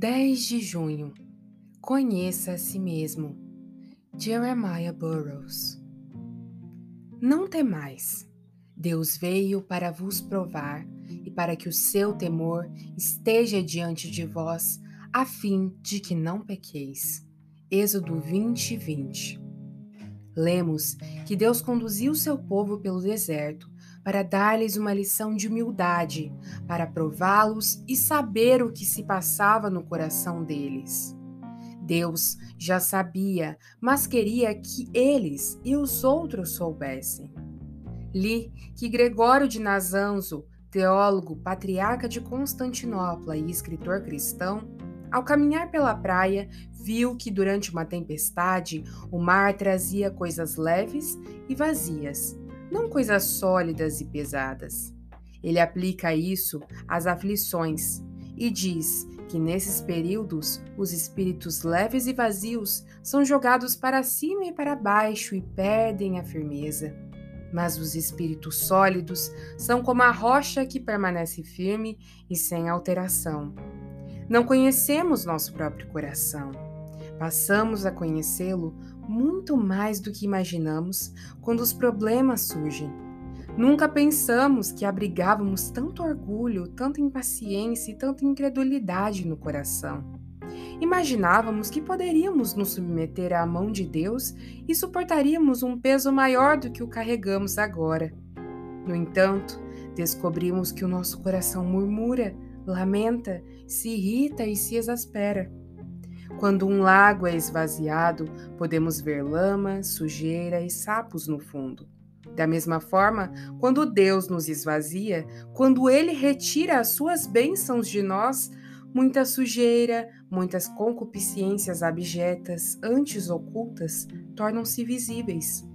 10 de junho. Conheça a si mesmo. Jeremiah Burroughs. Não temais. Deus veio para vos provar e para que o seu temor esteja diante de vós, a fim de que não pequeis. Êxodo 20, 20. Lemos que Deus conduziu seu povo pelo deserto para dar-lhes uma lição de humildade, para prová-los e saber o que se passava no coração deles. Deus já sabia, mas queria que eles e os outros soubessem. Li que Gregório de Nazanzo, teólogo, patriarca de Constantinopla e escritor cristão, ao caminhar pela praia, viu que durante uma tempestade o mar trazia coisas leves e vazias, não coisas sólidas e pesadas. Ele aplica isso às aflições e diz que nesses períodos os espíritos leves e vazios são jogados para cima e para baixo e perdem a firmeza. Mas os espíritos sólidos são como a rocha que permanece firme e sem alteração. Não conhecemos nosso próprio coração. Passamos a conhecê-lo muito mais do que imaginamos quando os problemas surgem. Nunca pensamos que abrigávamos tanto orgulho, tanta impaciência e tanta incredulidade no coração. Imaginávamos que poderíamos nos submeter à mão de Deus e suportaríamos um peso maior do que o carregamos agora. No entanto, descobrimos que o nosso coração murmura, lamenta, se irrita e se exaspera. Quando um lago é esvaziado, podemos ver lama, sujeira e sapos no fundo. Da mesma forma, quando Deus nos esvazia, quando Ele retira as suas bênçãos de nós, muita sujeira, muitas concupiscências abjetas, antes ocultas, tornam-se visíveis.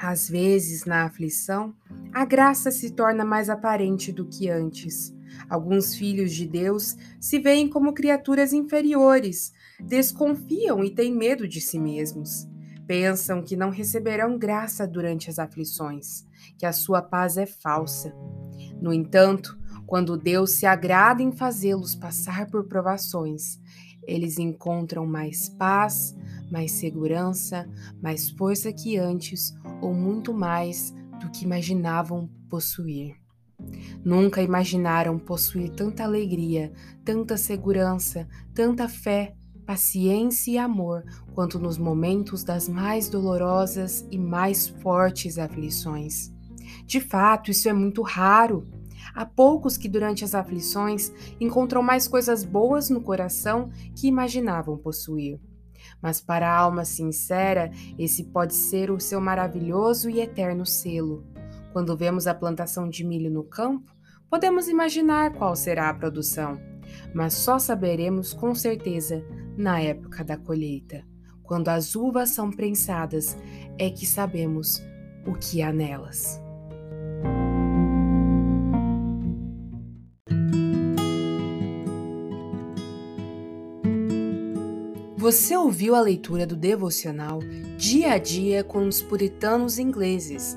Às vezes, na aflição, a graça se torna mais aparente do que antes. Alguns filhos de Deus se veem como criaturas inferiores, desconfiam e têm medo de si mesmos. Pensam que não receberão graça durante as aflições, que a sua paz é falsa. No entanto, quando Deus se agrada em fazê-los passar por provações, eles encontram mais paz, mais segurança, mais força que antes ou muito mais do que imaginavam possuir. Nunca imaginaram possuir tanta alegria, tanta segurança, tanta fé, paciência e amor quanto nos momentos das mais dolorosas e mais fortes aflições. De fato, isso é muito raro. Há poucos que, durante as aflições, encontram mais coisas boas no coração que imaginavam possuir. Mas para a alma sincera, esse pode ser o seu maravilhoso e eterno selo. Quando vemos a plantação de milho no campo, podemos imaginar qual será a produção, mas só saberemos com certeza na época da colheita. Quando as uvas são prensadas, é que sabemos o que há nelas. Você ouviu a leitura do devocional Dia a Dia com os Puritanos Ingleses,